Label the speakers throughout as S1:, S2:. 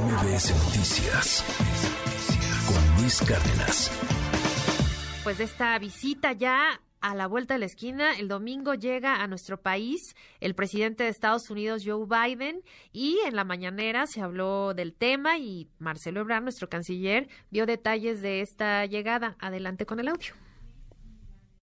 S1: MBS Noticias con Luis Cárdenas.
S2: Pues de esta visita ya a la vuelta de la esquina. El domingo llega a nuestro país el presidente de Estados Unidos, Joe Biden, y en la mañanera se habló del tema y Marcelo Ebrard, nuestro canciller, dio detalles de esta llegada. Adelante con el audio.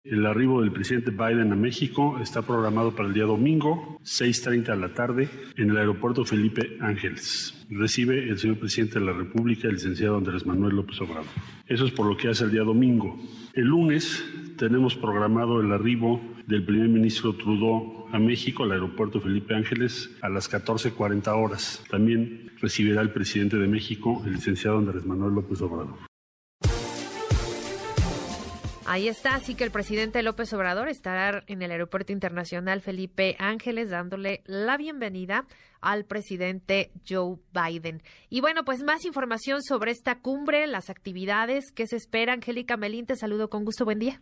S3: El arribo del presidente Biden a México está programado para el día domingo, 6.30 de la tarde, en el aeropuerto Felipe Ángeles. Recibe el señor presidente de la República, el licenciado Andrés Manuel López Obrador. Eso es por lo que hace el día domingo. El lunes tenemos programado el arribo del primer ministro Trudeau a México, al aeropuerto Felipe Ángeles, a las 14.40 horas. También recibirá el presidente de México, el licenciado Andrés Manuel López Obrador.
S2: Ahí está, así que el presidente López Obrador estará en el Aeropuerto Internacional Felipe Ángeles dándole la bienvenida al presidente Joe Biden. Y bueno, pues más información sobre esta cumbre, las actividades que se espera. Angélica Melín, te saludo con gusto, buen día.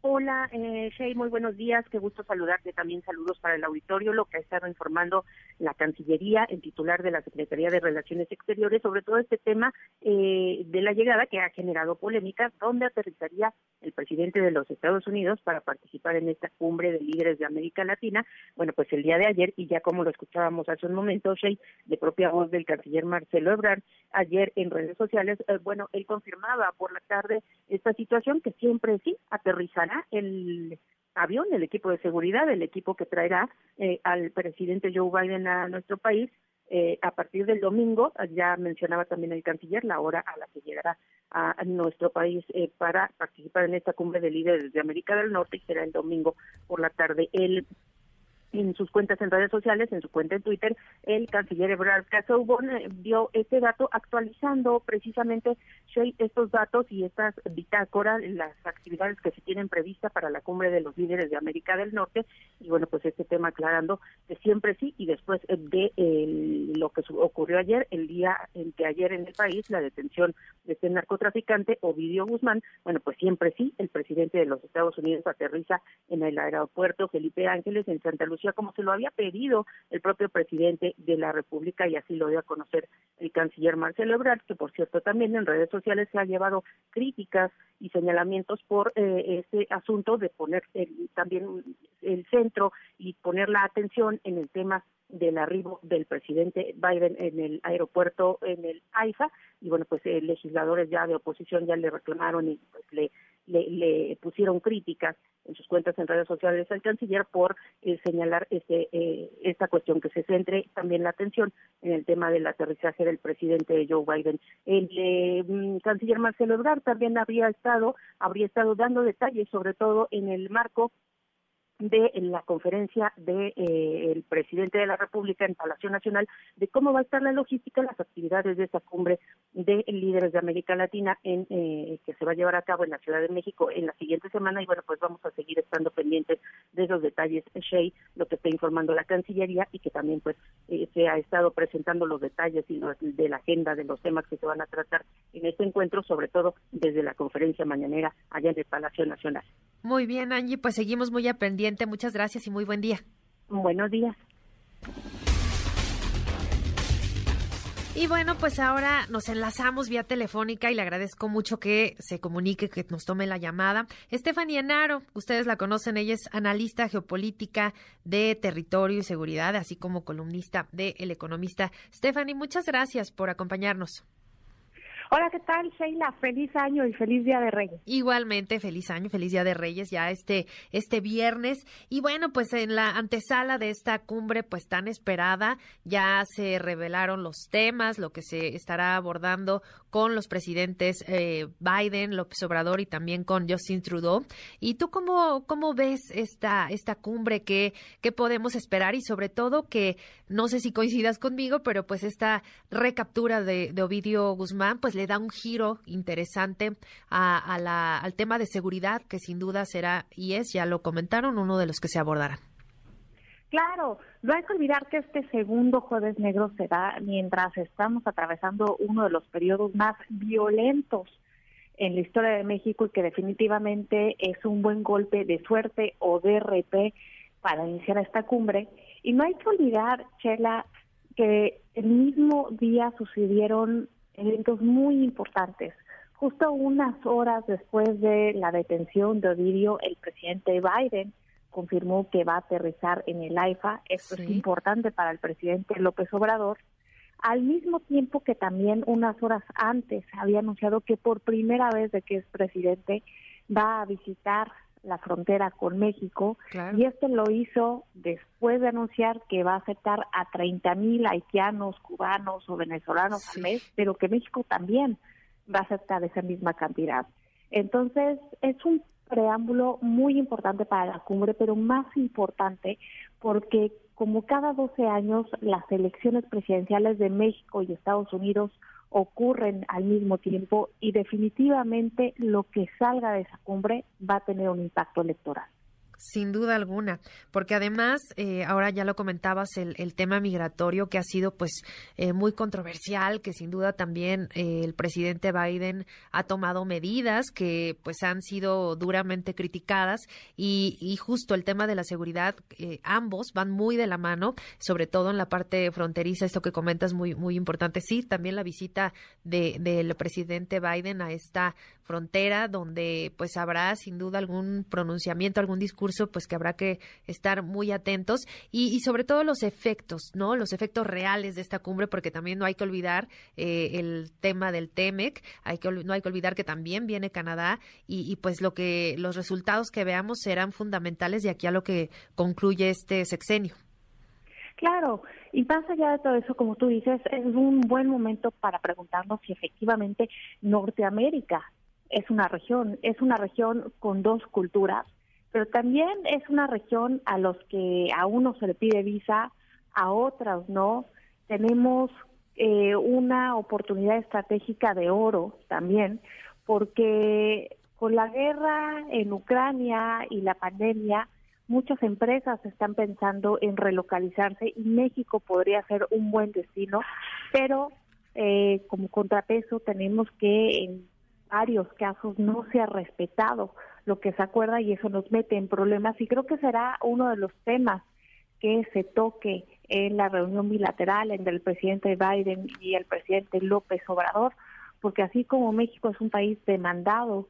S4: Hola, eh, muy buenos días. Qué gusto saludarte. También saludos para el auditorio, lo que ha estado informando la Cancillería, el titular de la Secretaría de Relaciones Exteriores, sobre todo este tema eh, de la llegada que ha generado polémica, donde aterrizaría el presidente de los Estados Unidos para participar en esta cumbre de líderes de América Latina. Bueno, pues el día de ayer, y ya como lo escuchábamos hace un momento, Shea, de propia voz del canciller Marcelo Ebrard, ayer en redes sociales, eh, bueno, él confirmaba por la tarde esta situación que siempre sí aterrizará el avión, el equipo de seguridad, el equipo que traerá eh, al presidente Joe Biden a nuestro país eh, a partir del domingo, ya mencionaba también el canciller, la hora a la que llegará a, nuestro país eh, para participar en esta cumbre de líderes de América del Norte y será el domingo por la tarde. El en sus cuentas en redes sociales, en su cuenta en Twitter, el canciller Ebrard Casaubon eh, dio este dato actualizando precisamente estos datos y estas bitácoras, las actividades que se tienen previstas para la cumbre de los líderes de América del Norte. Y bueno, pues este tema aclarando que siempre sí y después de lo que ocurrió ayer, el día en que ayer en el país la detención de este narcotraficante Ovidio Guzmán, bueno, pues siempre sí, el presidente de los Estados Unidos aterriza en el aeropuerto Felipe Ángeles en Santa Lucía como se lo había pedido el propio presidente de la República y así lo dio a conocer el canciller Marcelo Ebrard, que por cierto también en redes sociales se ha llevado críticas y señalamientos por eh, este asunto de poner también el centro y poner la atención en el tema del arribo del presidente Biden en el aeropuerto en el AIFA. Y bueno pues eh, legisladores ya de oposición ya le reclamaron y pues le le, pusieron críticas en sus cuentas en redes sociales al canciller por eh, señalar este, eh, esta cuestión, que se centre también la atención en el tema del aterrizaje del presidente Joe Biden. El eh, mm, canciller Marcelo Ebrard también habría estado, habría estado dando detalles, sobre todo en el marco de la conferencia del de, eh, el presidente de la República en Palacio Nacional de cómo va a estar la logística, las actividades de esa cumbre de líderes de América Latina en eh, que se va a llevar a cabo en la Ciudad de México en la siguiente semana y bueno pues vamos a seguir estando pendientes de esos detalles Shea, lo que está informando la Cancillería y que también pues eh, se ha estado presentando los detalles y de la agenda de los temas que se van a tratar en este encuentro sobre todo desde la conferencia mañanera allá en el Palacio Nacional.
S2: Muy bien Angie pues seguimos muy Muchas gracias y muy buen día.
S4: Buenos días.
S2: Y bueno, pues ahora nos enlazamos vía telefónica y le agradezco mucho que se comunique, que nos tome la llamada. Estefanía Naro, ustedes la conocen, ella es analista geopolítica de territorio y seguridad, así como columnista de El Economista. Stephanie, muchas gracias por acompañarnos.
S5: Hola, ¿qué tal, Sheila? Feliz año y feliz Día de Reyes.
S2: Igualmente, feliz año, feliz Día de Reyes ya este, este viernes. Y bueno, pues en la antesala de esta cumbre, pues tan esperada, ya se revelaron los temas, lo que se estará abordando con los presidentes eh, Biden, López Obrador y también con Justin Trudeau. ¿Y tú cómo, cómo ves esta, esta cumbre? ¿Qué, ¿Qué podemos esperar? Y sobre todo que, no sé si coincidas conmigo, pero pues esta recaptura de, de Ovidio Guzmán, pues le da un giro interesante a, la, al tema de seguridad, que sin duda será y es, ya lo comentaron, uno de los que se abordarán.
S5: Claro, no hay que olvidar que este segundo jueves negro se da mientras estamos atravesando uno de los periodos más violentos en la historia de México y que definitivamente es un buen golpe de suerte o de RP para iniciar esta cumbre. Y no hay que olvidar, Chela, que el mismo día sucedieron eventos muy importantes. Justo unas horas después de la detención de Odirio, el presidente Biden confirmó que va a aterrizar en el AIFA. Esto es importante para el presidente López Obrador. Al mismo tiempo que también unas horas antes había anunciado que por primera vez de que es presidente va a visitar la frontera con México y esto lo hizo después de anunciar que va a aceptar a 30 mil haitianos, cubanos o venezolanos al mes, pero que México también va a aceptar esa misma cantidad. Entonces, es un preámbulo muy importante para la cumbre, pero más importante porque como cada 12 años las elecciones presidenciales de México y Estados Unidos ocurren al mismo tiempo y definitivamente lo que salga de esa cumbre va a tener un impacto electoral.
S2: Sin duda alguna, porque además, eh, ahora ya lo comentabas, el, el, tema migratorio que ha sido pues eh, muy controversial, que sin duda también eh, el presidente Biden ha tomado medidas que pues han sido duramente criticadas y, y justo el tema de la seguridad, ambos van muy de la mano, sobre todo en la parte fronteriza, esto que comentas muy, muy importante. Sí, también la visita de, del presidente Biden a esta frontera, donde pues habrá sin duda algún pronunciamiento, algún discurso, pues que habrá que estar muy atentos y, sobre todo los efectos, ¿no? Los efectos reales de esta cumbre, porque también no hay que olvidar eh, el tema del TEMEC, no hay que olvidar que también viene Canadá y, pues lo que los resultados que veamos serán fundamentales de aquí a lo que concluye este sexenio.
S5: Claro, y más allá de todo eso, como tú dices, es un buen momento para preguntarnos si efectivamente Norteamérica es una región, es una región con dos culturas, pero también es una región a los que a uno se le pide visa, a otras no. Tenemos eh, una oportunidad estratégica de oro también, porque con la guerra en Ucrania y la pandemia, muchas empresas están pensando en relocalizarse y México podría ser un buen destino, pero eh, como contrapeso tenemos que en varios casos no se ha respetado lo que se acuerda y eso nos mete en problemas y creo que será uno de los temas que se toque en la reunión bilateral entre el presidente Biden y el presidente López Obrador, porque así como México es un país demandado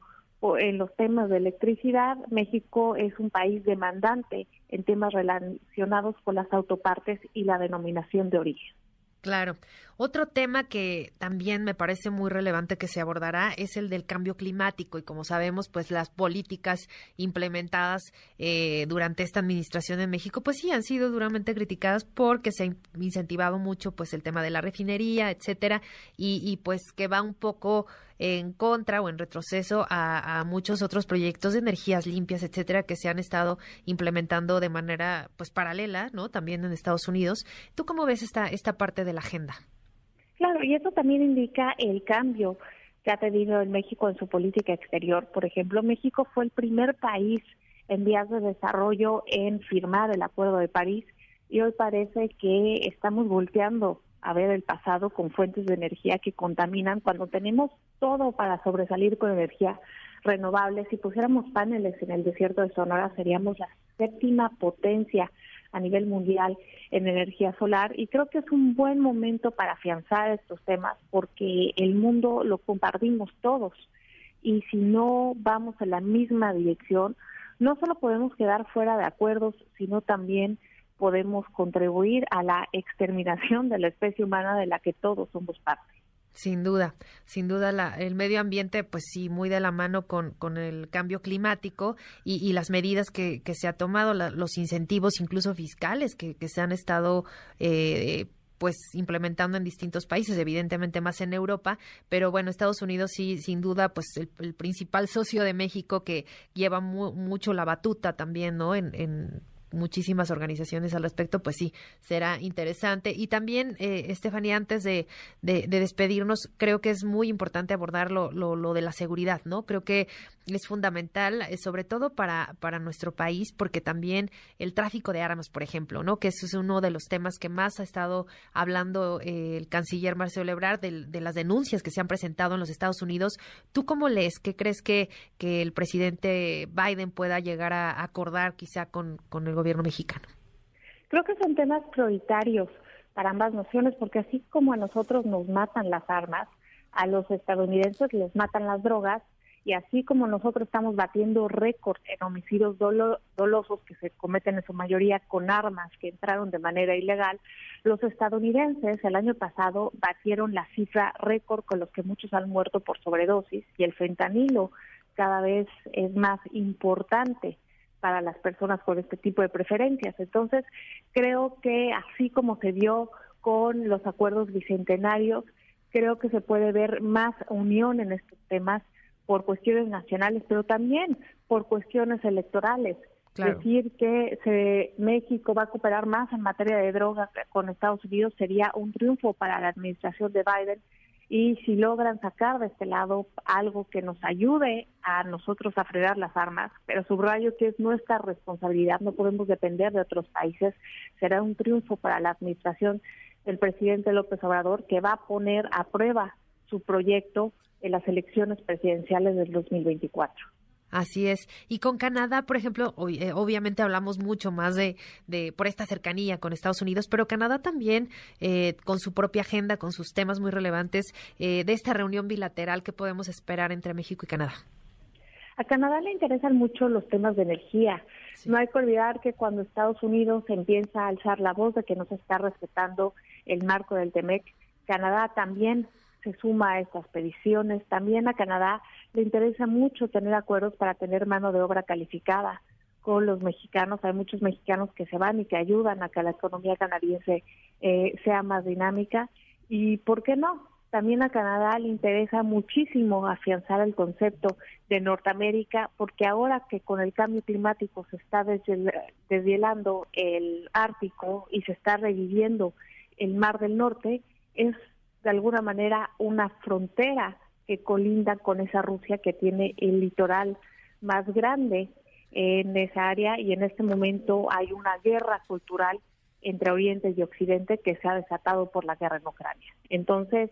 S5: en los temas de electricidad, México es un país demandante en temas relacionados con las autopartes y la denominación de origen.
S2: Claro. Otro tema que también me parece muy relevante que se abordará es el del cambio climático y como sabemos, pues las políticas implementadas eh, durante esta administración en México, pues sí han sido duramente criticadas porque se ha incentivado mucho, pues el tema de la refinería, etcétera, y, y pues que va un poco en contra o en retroceso a, muchos otros proyectos de energías limpias, etcétera, que se han estado implementando de manera pues paralela, ¿no? También en Estados Unidos. ¿Tú cómo ves esta esta parte de la agenda?
S5: Claro, y eso también indica el cambio que ha tenido en México en su política exterior. Por ejemplo, México fue el primer país en vías de desarrollo en firmar el Acuerdo de París y hoy parece que estamos volteando a ver el pasado con fuentes de energía que contaminan cuando tenemos todo para sobresalir con energía renovable. Si pusiéramos paneles en el desierto de Sonora seríamos la séptima potencia a nivel mundial en energía solar y creo que es un buen momento para afianzar estos temas porque el mundo lo compartimos todos y si no vamos en la misma dirección, no solo podemos quedar fuera de acuerdos, sino también podemos contribuir a la exterminación de la especie humana de la que todos somos parte.
S2: Sin duda, sin duda la, el medio ambiente, pues sí, muy de la mano con, con el cambio climático y, las medidas que, se ha tomado, los incentivos incluso fiscales que, que se han estado eh, pues implementando en distintos países, evidentemente más en Europa, pero bueno, Estados Unidos sí, sin duda, pues el, principal socio de México que lleva mucho la batuta también, ¿no? En, en muchísimas organizaciones al respecto, pues sí, será interesante. Y también, eh, Estefanía, antes de, de, despedirnos, creo que es muy importante abordar lo, lo, de la seguridad, ¿no? Creo que es fundamental, eh, sobre todo para, para nuestro país, porque también el tráfico de armas, por ejemplo, ¿no? Que eso es uno de los temas que más ha estado hablando eh, el canciller Marcelo Ebrard de, de, las denuncias que se han presentado en los Estados Unidos. ¿Tú cómo lees? ¿Qué crees que, que el presidente Biden pueda llegar a acordar quizá con, con el gobierno mexicano?
S5: Creo que son temas prioritarios para ambas naciones, porque así como a nosotros nos matan las armas, a los estadounidenses les matan las drogas y así como nosotros estamos batiendo récord en homicidios dolosos que se cometen en su mayoría con armas que entraron de manera ilegal, los estadounidenses el año pasado batieron la cifra récord con los que muchos han muerto por sobredosis y el fentanilo cada vez es más importante para las personas con este tipo de preferencias. Entonces, creo que así como se dio con los acuerdos bicentenarios, creo que se puede ver más unión en estos temas por cuestiones nacionales, pero también por cuestiones electorales. Decir que se, México va a cooperar más en materia de drogas con Estados Unidos sería un triunfo para la administración de Biden y si logran sacar de este lado algo que nos ayude a nosotros a frenar las armas, pero subrayo que es nuestra responsabilidad, no podemos depender de otros países, será un triunfo para la administración del presidente López Obrador que va a poner a prueba su proyecto en las elecciones presidenciales del 2024.
S2: Así es. Y con Canadá, por ejemplo, eh, obviamente hablamos mucho más de, de, por esta cercanía con Estados Unidos, pero Canadá también, eh, con su propia agenda, con sus temas muy relevantes, eh, de esta reunión bilateral que podemos esperar entre México y Canadá.
S5: A Canadá le interesan mucho los temas de energía. No hay que olvidar que cuando Estados Unidos empieza a alzar la voz de que no se está respetando el marco del TEMEC, Canadá también se suma a estas peticiones. También a Canadá le interesa mucho tener acuerdos para tener mano de obra calificada con los mexicanos. Hay muchos mexicanos que se van y que ayudan a que la economía canadiense eh, sea más dinámica. Y ¿por qué no? También a Canadá le interesa muchísimo afianzar el concepto de Norteamérica, porque ahora que con el cambio climático se está deshielando el Ártico y se está reviviendo el Mar del Norte, es de alguna manera una frontera que colinda con esa Rusia que tiene el litoral más grande en esa área y en este momento hay una guerra cultural entre Oriente y Occidente que se ha desatado por la guerra en Ucrania. Entonces,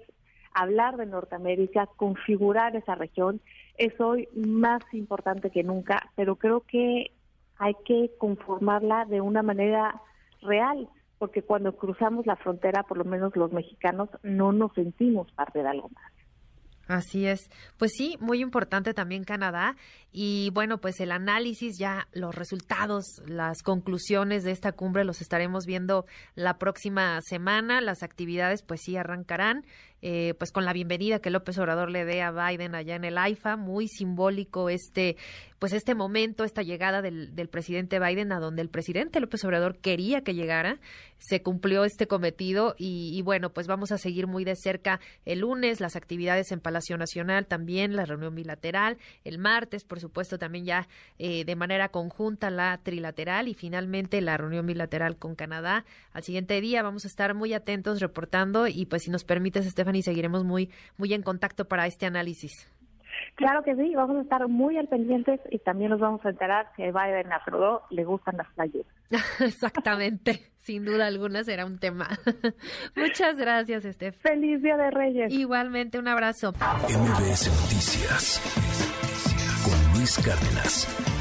S5: hablar de Norteamérica, configurar esa región es hoy más importante que nunca, pero creo que hay que conformarla de una manera real porque cuando cruzamos la frontera, por lo menos los mexicanos, no nos sentimos parte de algo más.
S2: Así es. Pues sí, muy importante también Canadá. Y bueno, pues el análisis, ya los resultados, las conclusiones de esta cumbre los estaremos viendo la próxima semana. Las actividades pues sí arrancarán. Eh, pues con la bienvenida que López Obrador le dé a Biden allá en el AIFA, muy simbólico este, pues este momento, esta llegada del, presidente Biden a donde el presidente López Obrador quería que llegara, se cumplió este cometido y, y bueno, pues vamos a seguir muy de cerca el lunes las actividades en Palacio Nacional, también la reunión bilateral, el martes, por supuesto, también ya eh, de manera conjunta la trilateral y finalmente la reunión bilateral con Canadá. Al siguiente día vamos a estar muy atentos reportando y pues si nos permites, y seguiremos muy, muy en contacto para este análisis.
S5: Claro que sí, vamos a estar muy al pendientes y también nos vamos a enterar si a Biden a Trudeau le gustan las playas.
S2: Exactamente, sin duda alguna será un tema. Muchas gracias, Estef.
S5: Feliz Día de Reyes.
S2: Igualmente, un abrazo.
S1: MBS Noticias con Luis Cárdenas.